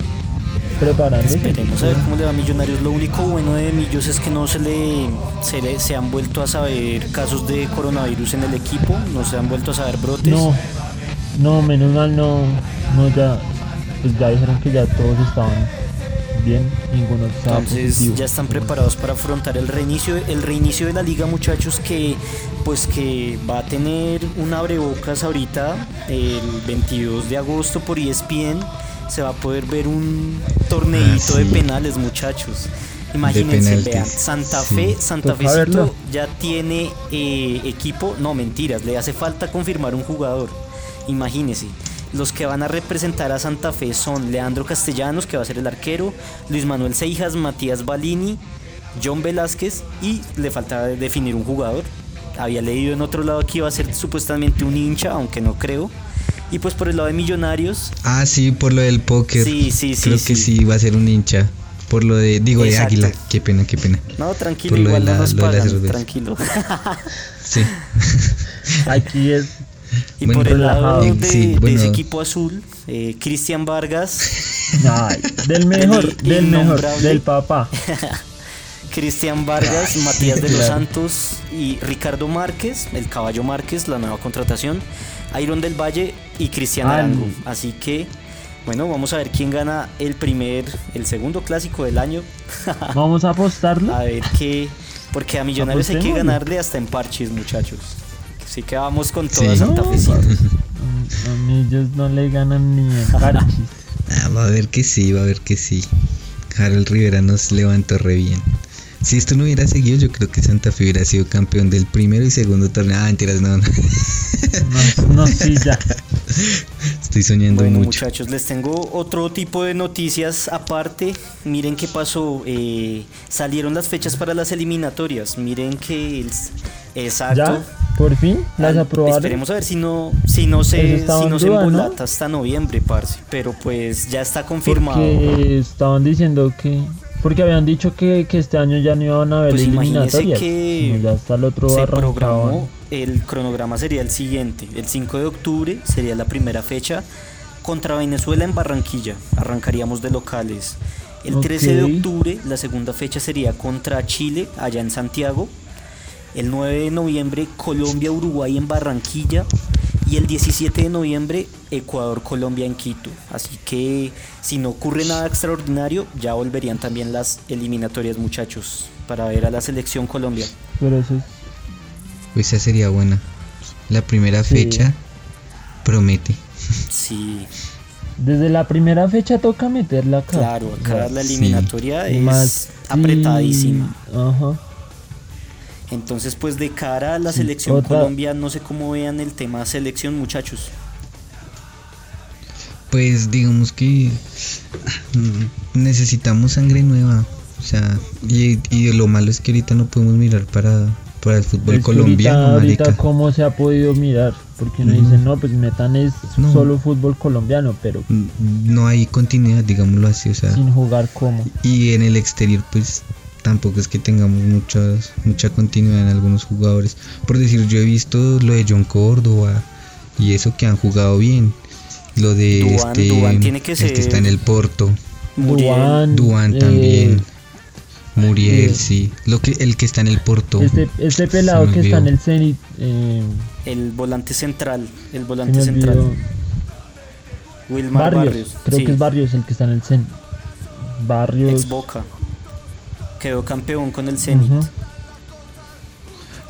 C: preparándose.
A: Esperemos a ver cómo le va a Millonarios. Lo único bueno de Millos es que no se le, se le se han vuelto a saber casos de coronavirus en el equipo, no se han vuelto a saber brotes.
C: No, no, menos mal no, no ya, pues ya dijeron que ya todos estaban bien, ninguno estaba
A: Entonces
C: positivo.
A: ya están preparados para afrontar el reinicio, el reinicio de la liga, muchachos, que pues que va a tener un abrebocas ahorita el 22 de agosto por ESPN. Se va a poder ver un torneito
B: Ah,
A: de
B: sí.
A: penales, muchachos. Imagínense, vean, Santa
B: sí.
A: Fe, Santa Fecito
C: verlo.
A: ya tiene eh, equipo, no mentiras, le hace falta confirmar un jugador. Imagínense. Los que van a representar a Santa Fe son Leandro Castellanos, que va a ser el arquero, Luis Manuel Seijas, Matías Balini, John Velázquez y le falta definir un jugador. Había leído en otro lado que iba a ser supuestamente un hincha, aunque no creo. Y pues por el lado de Millonarios,
B: Ah, sí, por lo del póker.
A: Sí, sí, sí,
B: Creo que
A: sí.
B: va a ser un hincha. Por lo de, digo, de águila. Qué pena, qué pena.
A: No, tranquilo,
B: Por lo de
A: igual no
B: la-
A: nos
B: lo de la
A: pagan, tranquilo.
B: Sí.
C: Aquí es
A: y
B: Bueno,
A: por el lado de,
B: Eh,
A: de ese equipo azul, eh, Cristian Vargas,
C: ay, del mejor,
A: Del
C: del mejor, del papá.
A: Cristian Vargas, Matías de los. Santos y Ricardo Márquez, el caballo Márquez, la nueva contratación, Iron del Valle y Cristian
C: Al.
A: Arango. Así que, bueno, vamos a ver quién gana el primer, el segundo clásico del año.
C: Vamos a apostarlo.
A: A ver qué, porque a Millonarios hay que ganarle hasta en parches, muchachos. Así que vamos con
B: Sí.
A: toda Santa Fe.
C: A a mí ellos no le ganan ni en parchis.
B: Ah, va a ver que sí, va a ver que sí. Harold Rivera nos levantó re bien. Si esto no hubiera seguido, yo creo que Santa Fe hubiera sido campeón del primero y segundo torneo. Ah, mentiras, no, no.
C: No, no, sí, ya.
B: Estoy soñando
A: Bueno,
B: mucho.
A: muchachos, les tengo otro tipo de noticias aparte. Miren qué pasó. eh, salieron las fechas para las eliminatorias. Miren que el, exacto.
C: ¿Ya? ¿Por fin? ¿Las
A: Al-
C: aprobaron?
A: Esperemos a ver si no, si no se,
C: estaba
A: si no
C: en
A: se
C: duda, ¿no?
A: embolata hasta noviembre, parce. Pero pues ya está confirmado.
C: Porque estaban diciendo que... Porque habían dicho que, que este año ya no iban a haber
A: Pues imagínese
C: eliminatorias.
A: que
C: ya hasta el otro
A: se programó, el cronograma sería el siguiente. El 5 de octubre sería la primera fecha contra Venezuela en Barranquilla. Arrancaríamos de locales. El 13 de
C: Ok.
A: octubre la segunda fecha sería contra Chile allá en Santiago. El 9 de noviembre Colombia-Uruguay en Barranquilla. Y el 17 de noviembre Ecuador-Colombia en Quito. Así que si no ocurre nada extraordinario, ya volverían también las eliminatorias muchachos para ver a la selección Colombia.
C: Pero eso es...
B: Pues esa sería buena. La primera
C: Sí.
B: fecha promete.
A: Sí,
C: Desde la primera fecha toca meterla acá.
A: claro,
C: O
A: acá
C: sea,
A: la eliminatoria es
C: más-
A: apretadísima.
C: sí, Ajá.
A: Entonces, pues de cara a la
C: Sí,
A: selección
C: otra-
A: Colombia, no sé cómo vean el tema selección, muchachos.
B: Pues digamos que mm, necesitamos sangre nueva. O sea, y, y lo malo es que ahorita no podemos mirar para, para el fútbol
C: Es
B: colombiano,
C: ahorita, ahorita cómo se ha podido mirar, porque uno
B: No.
C: dice, no, pues metan es
B: No.
C: solo fútbol colombiano, pero
B: Mm, No hay continuidad, digámoslo así. O sea,
C: sin jugar como.
B: y en el exterior, pues tampoco es que tengamos muchas, mucha continuidad en algunos jugadores. Por decir, yo he visto lo de John Córdoba y eso que han jugado bien. Lo de este,
A: tiene que
B: el que
A: ser-
B: está en el Porto.
A: Muriel,
C: Duván,
B: Duan
C: eh,
B: también. Muriel,
C: eh,
B: sí. Lo que, el que está en el Porto.
C: Este, este pelado que está en el Zenit, eh,
A: el volante central, el volante central. Wilmar
C: Barrios,
A: Barrios,
C: creo
A: sí,
C: que es Barrios el que está en el Zenit. Barrios.
A: ex Boca. Quedó campeón con el Zenit.
C: Ujú.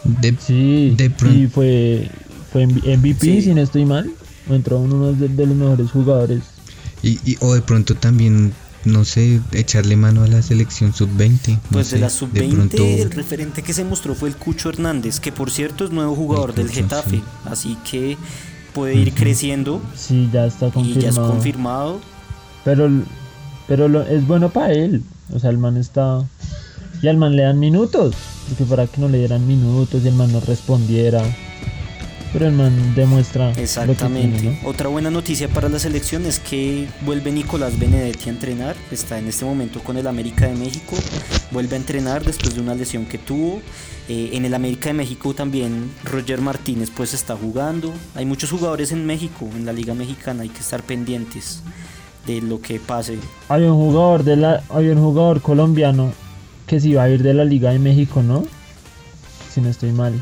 B: De-
C: Sí,
B: De
C: y
B: pronto-
C: fue, fue MVP,
A: Sí.
C: si no estoy mal. Entró en uno de, de los mejores jugadores.
B: y, y- o de pronto también, no sé, echarle mano a la selección sub-20. no
A: Pues
B: sé,
A: de la
B: de
A: sub-20
B: pronto-
A: el referente que se mostró fue el Cucho Hernández, que por cierto es nuevo jugador
B: El
A: del Getafe,
B: sí.
A: así que puede ir creciendo
C: Sí, ya está
A: y
C: confirmado.
A: ya es confirmado.
C: Pero, pero lo- es bueno para él. O sea, el man está. Y al man le dan minutos. Porque para que no le dieran minutos y el man no respondiera. Pero el man demuestra lo que
A: Exactamente.
C: tiene, ¿no?
A: Otra buena noticia para la selección es que vuelve Nicolás Benedetti a entrenar. Está en este momento con el América de México. Vuelve a entrenar después de una lesión que tuvo. Eh, en el América de México también Roger Martínez pues está jugando. Hay muchos jugadores en México, en la Liga Mexicana. Hay que estar pendientes de lo que pase.
C: Hay un jugador de la, hay un jugador colombiano que se iba a ir de la Liga de México, ¿no? Si no estoy mal.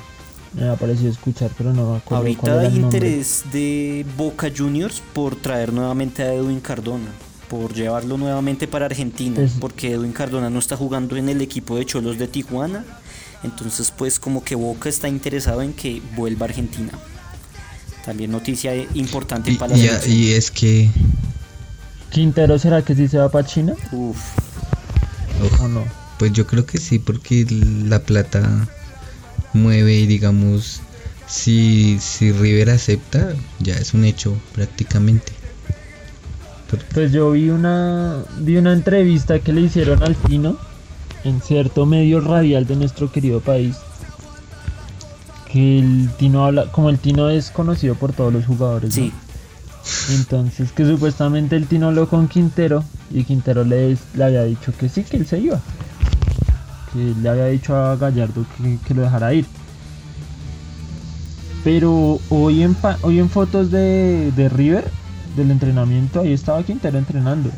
C: Me ha parecido escuchar, pero no me acuerdo cuál
A: Ahorita
C: era
A: hay
C: el
A: interés de Boca Juniors por traer nuevamente a Edwin Cardona, por llevarlo nuevamente para Argentina,
C: Es-
A: porque Edwin Cardona no está jugando en el equipo de Cholos de Tijuana, entonces pues como que Boca está interesado en que vuelva a Argentina. También noticia importante
B: Y,
A: para la
B: y- y es que
C: Quintero, ¿será que sí se va para China
A: Uf,
B: uf,
C: o no?
B: Pues yo creo que sí, porque la plata mueve y digamos, si, si River acepta, ya es un hecho prácticamente.
C: Pues yo vi una vi una entrevista que le hicieron al Tino en cierto medio radial de nuestro querido país. Que el Tino habla, como el Tino es conocido por todos los jugadores, ¿no?
A: sí,
C: Entonces, que supuestamente el Tino lo con Quintero y Quintero le, le había dicho que sí, que él se iba. Que le había dicho a Gallardo que, que lo dejara ir. Pero hoy en, pa- hoy en fotos de, de River, del entrenamiento, ahí estaba Quintero entrenando.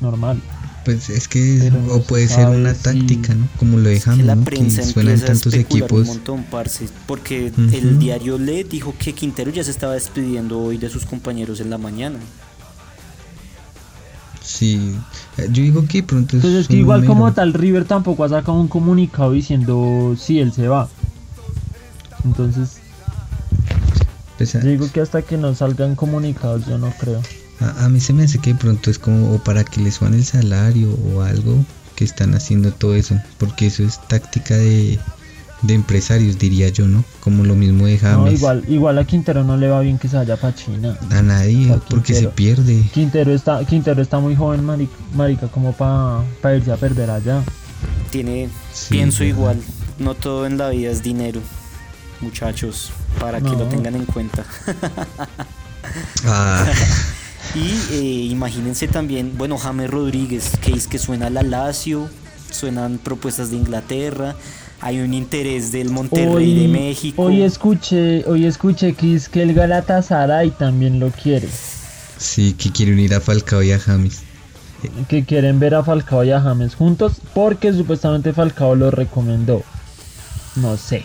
C: Normal.
B: Pues es que o puede ser una táctica, ¿no? Como lo
A: Que
B: dejamos,
A: la
B: ¿no? Que
A: prensa
B: suenan
A: empieza a
B: tantos
A: especular un
B: equipos.
A: montón, parce, porque el diario Le dijo que Quintero ya se estaba despidiendo hoy de sus compañeros en la mañana.
B: Sí, eh, yo digo que pronto es
C: Entonces es que igual como tal River tampoco ha sacado un comunicado diciendo si él se va. Entonces
B: Pues,
C: yo digo que hasta que no salgan comunicados yo no creo.
B: A, a mí se me hace que de pronto es como o para que les suban el salario o algo que están haciendo todo eso, porque eso es táctica de, de empresarios, diría yo, ¿no? Como lo mismo de
C: No,
B: James.
C: igual, igual a Quintero no le va bien que se vaya para China.
B: A nadie,
C: a
B: porque se pierde.
C: Quintero está, Quintero está muy joven, marica, marica como para irse a perder allá.
A: Tiene,
B: Sí,
A: pienso
B: verdad.
A: igual, no todo en la vida es dinero, muchachos, para que lo
C: No.
A: tengan en cuenta.
B: Ah,
A: Y eh, imagínense también, bueno, James Rodríguez, que es que suena la Lazio, suenan propuestas de Inglaterra, hay un interés del Monterrey de México.
C: hoy escuché, hoy escuché que es que el Galatasaray también lo quiere.
B: sí, que quieren ir a Falcao y a James.
C: Que quieren ver a Falcao y a James juntos porque supuestamente Falcao lo recomendó. No sé.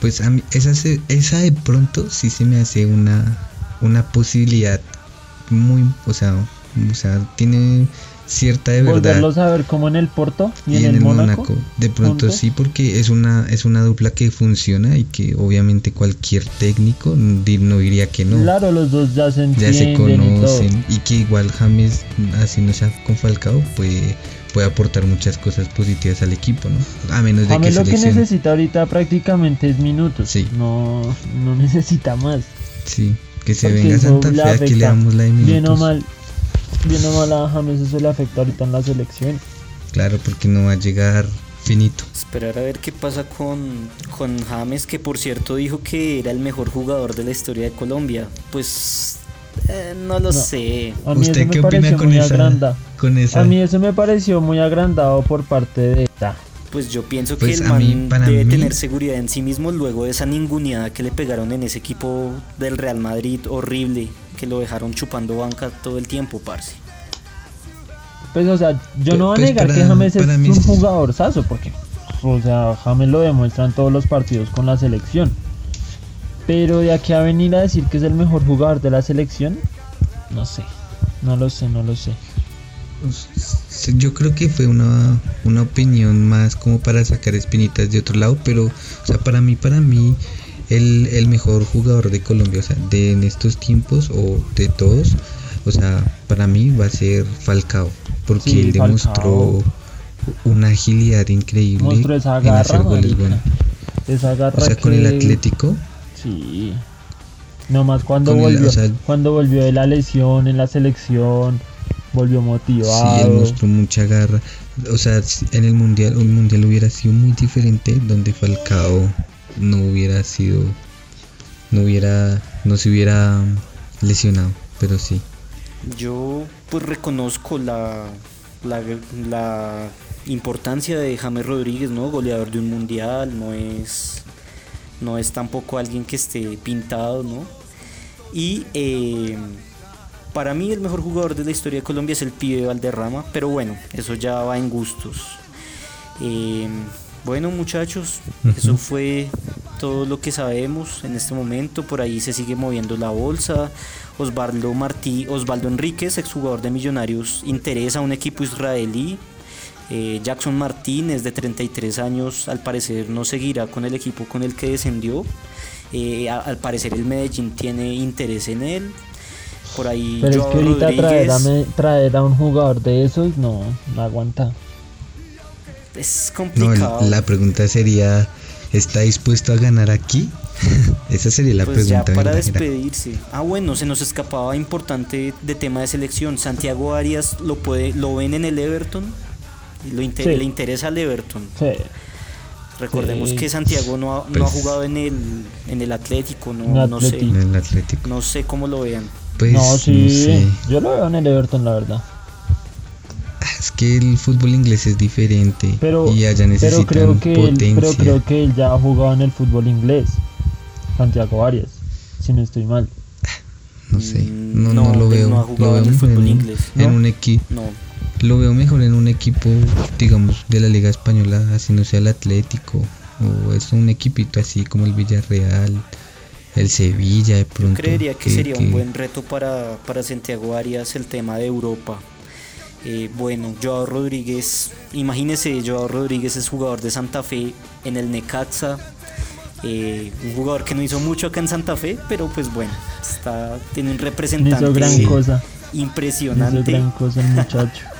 B: Pues a mí, esa, se- esa de pronto sí se me hace una, una posibilidad muy, o sea, o sea, tiene cierta de verdad.
C: Volverlos a ver como en el Porto y,
B: y
C: en, el, Mónaco.
B: De pronto
C: juntos.
B: sí, porque es una, es una dupla que funciona y que obviamente cualquier técnico no diría que no.
C: Claro, los dos ya se
B: ya se
C: entienden y todo.
B: conocen y, que igual James, así no sea con Falcao, puede, puede aportar muchas cosas positivas al equipo, ¿no? A menos de que
C: James lo que necesita ahorita prácticamente es minutos.
B: Sí.
C: No, no necesita más.
B: Sí, que se
C: Porque
B: venga Santa Fe, aquí le damos la de minutos.
C: Bien o mal, bien o mal a James eso le afecta ahorita en la selección.
B: Claro, porque no va a llegar finito.
A: Esperar a ver qué pasa con, con James, que por cierto dijo que era el mejor jugador de la historia de Colombia. Pues eh, no lo
C: No.
A: sé.
C: A mí
B: ¿Usted
C: eso
B: qué
C: me
B: opina
C: pareció
B: con
C: muy
B: esa, con esa?
C: A mí eso me pareció muy agrandado por parte de esta.
A: Pues yo pienso
B: Pues
A: que el
B: mí-
A: man debe
B: mí-
A: tener seguridad en sí mismo luego de esa ninguneada que le pegaron en ese equipo del Real Madrid horrible, que lo dejaron chupando banca todo el tiempo, parce.
C: Pues, o sea, yo
B: Pues-
C: no voy a
B: pues
C: negar
B: para-
C: que James es
B: mí
C: un jugador sazo, porque, o sea, James lo demuestra en todos los partidos con la selección. Pero de aquí a venir a decir que es el mejor jugador de la selección, no sé, no lo sé, no lo sé.
B: Sí, Yo creo que fue una, una opinión más como para sacar espinitas de otro lado, pero, o sea, para mí, para mí, el, el mejor jugador de Colombia, o sea, de en estos tiempos o de todos, o sea, para mí va a ser Falcao, porque
C: Sí,
B: él demostró
C: Falcao.
B: una agilidad increíble en hacer goles.
C: Esa garra
B: O sea, con el Atlético,
C: Sí. Nomás cuando
B: el-
C: volvió,
B: o sea-
C: cuando volvió de la lesión en la selección, volvió
B: sí,
C: motivado.
B: él mostró mucha garra. O sea, en el mundial, un mundial hubiera sido muy diferente donde Falcao no hubiera sido, no hubiera, no se hubiera lesionado, pero sí.
A: Yo pues reconozco la, la, la importancia de James Rodríguez, ¿no? Goleador de un mundial, no es, no es tampoco alguien que esté pintado, ¿no? Y eh, para mí el mejor jugador de la historia de Colombia es el pibe Valderrama, pero bueno, eso ya va en gustos. Eh, bueno muchachos, eso fue todo lo que sabemos en este momento. Por ahí se sigue moviendo la bolsa. Osvaldo Martí, Osvaldo Enríquez, exjugador de Millonarios, interesa a un equipo israelí. Eh, Jackson Martínez, de 33 años, al parecer no seguirá con el equipo con el que descendió. Eh, al parecer el Medellín tiene interés en él. Por ahí
C: Pero es que ahorita a, traer a un jugador de esos no, no aguanta.
A: Es
B: No,
A: complicado.
B: la pregunta sería, ¿está dispuesto a ganar aquí? Esa sería la
A: pues ya
B: pregunta
A: para
B: verdadera.
A: despedirse. Ah, bueno, se nos escapaba importante de tema de selección. Santiago Arias lo puede, lo ven en el Everton. Y lo inter-
C: Sí.
A: Le interesa al Everton.
C: Sí.
A: Recordemos
C: Sí.
A: que Santiago no ha, no ha
B: Pues-
A: jugado en el, en el Atlético, no, no sé.
C: Atleti.
B: En el Atlético.
A: No sé cómo lo vean.
B: Pues
C: no,
B: no,
C: sí.
B: sé.
C: Yo lo veo en el Everton, la verdad.
B: Es que el fútbol inglés es diferente
C: Pero,
B: y allá
C: pero
B: necesitan
C: creo que él,
B: potencia.
C: pero creo que él ya ha jugado en el fútbol inglés. Santiago Arias, si no estoy mal.
B: No sé, no,
A: no,
B: no, lo
A: él
B: veo.
A: no ha
B: lo
A: jugado
B: veo
A: en el
B: mejor
A: fútbol
B: en, un-
A: inglés,
B: en
C: ¿no?
B: un equipo.
A: No,
B: Lo veo mejor en un equipo, digamos, de la Liga Española, así no sea el Atlético, o es un equipito así como el Villarreal, el Sevilla de pronto.
A: creería que, sería un buen reto para, para Santiago Arias el tema de Europa. Eh, bueno, Joao Rodríguez, imagínese, Joao Rodríguez es jugador de Santa Fe en el Necaxa. eh, un jugador que no hizo mucho acá en Santa Fe, pero pues bueno, está, tiene un representante
C: hizo gran
B: Sí.
C: cosa. No hizo
A: impresionante.
C: gran cosa el muchacho.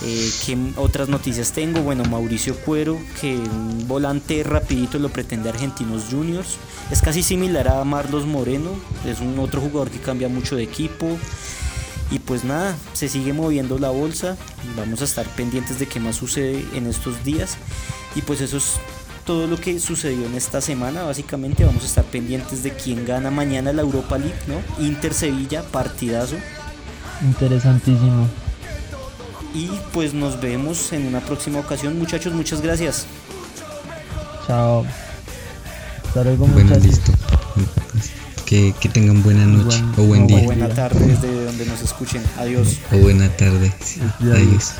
A: Eh, ¿Qué otras noticias tengo? Bueno, Mauricio Cuero, que un volante rapidito lo pretende Argentinos Juniors. Es casi similar a Marlos Moreno, es un otro jugador que cambia mucho de equipo. Y pues nada, se sigue moviendo la bolsa. Vamos a estar pendientes de qué más sucede en estos días. Y pues eso es todo lo que sucedió en esta semana. Básicamente vamos a estar pendientes de quién gana mañana la Europa League, ¿no? Inter Sevilla, partidazo.
C: Interesantísimo.
A: Y pues nos vemos en una próxima ocasión. Muchachos, muchas gracias.
C: Chao. Hasta luego,
B: Bueno,
C: muchachos.
B: listo. Que, que tengan buena noche
C: Buen-
B: o buen
C: o
B: día
A: O buena tarde desde donde nos escuchen. Adiós.
B: o buena tarde.
C: Adiós.
B: Adiós.